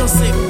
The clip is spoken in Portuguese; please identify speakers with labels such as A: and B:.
A: eu sei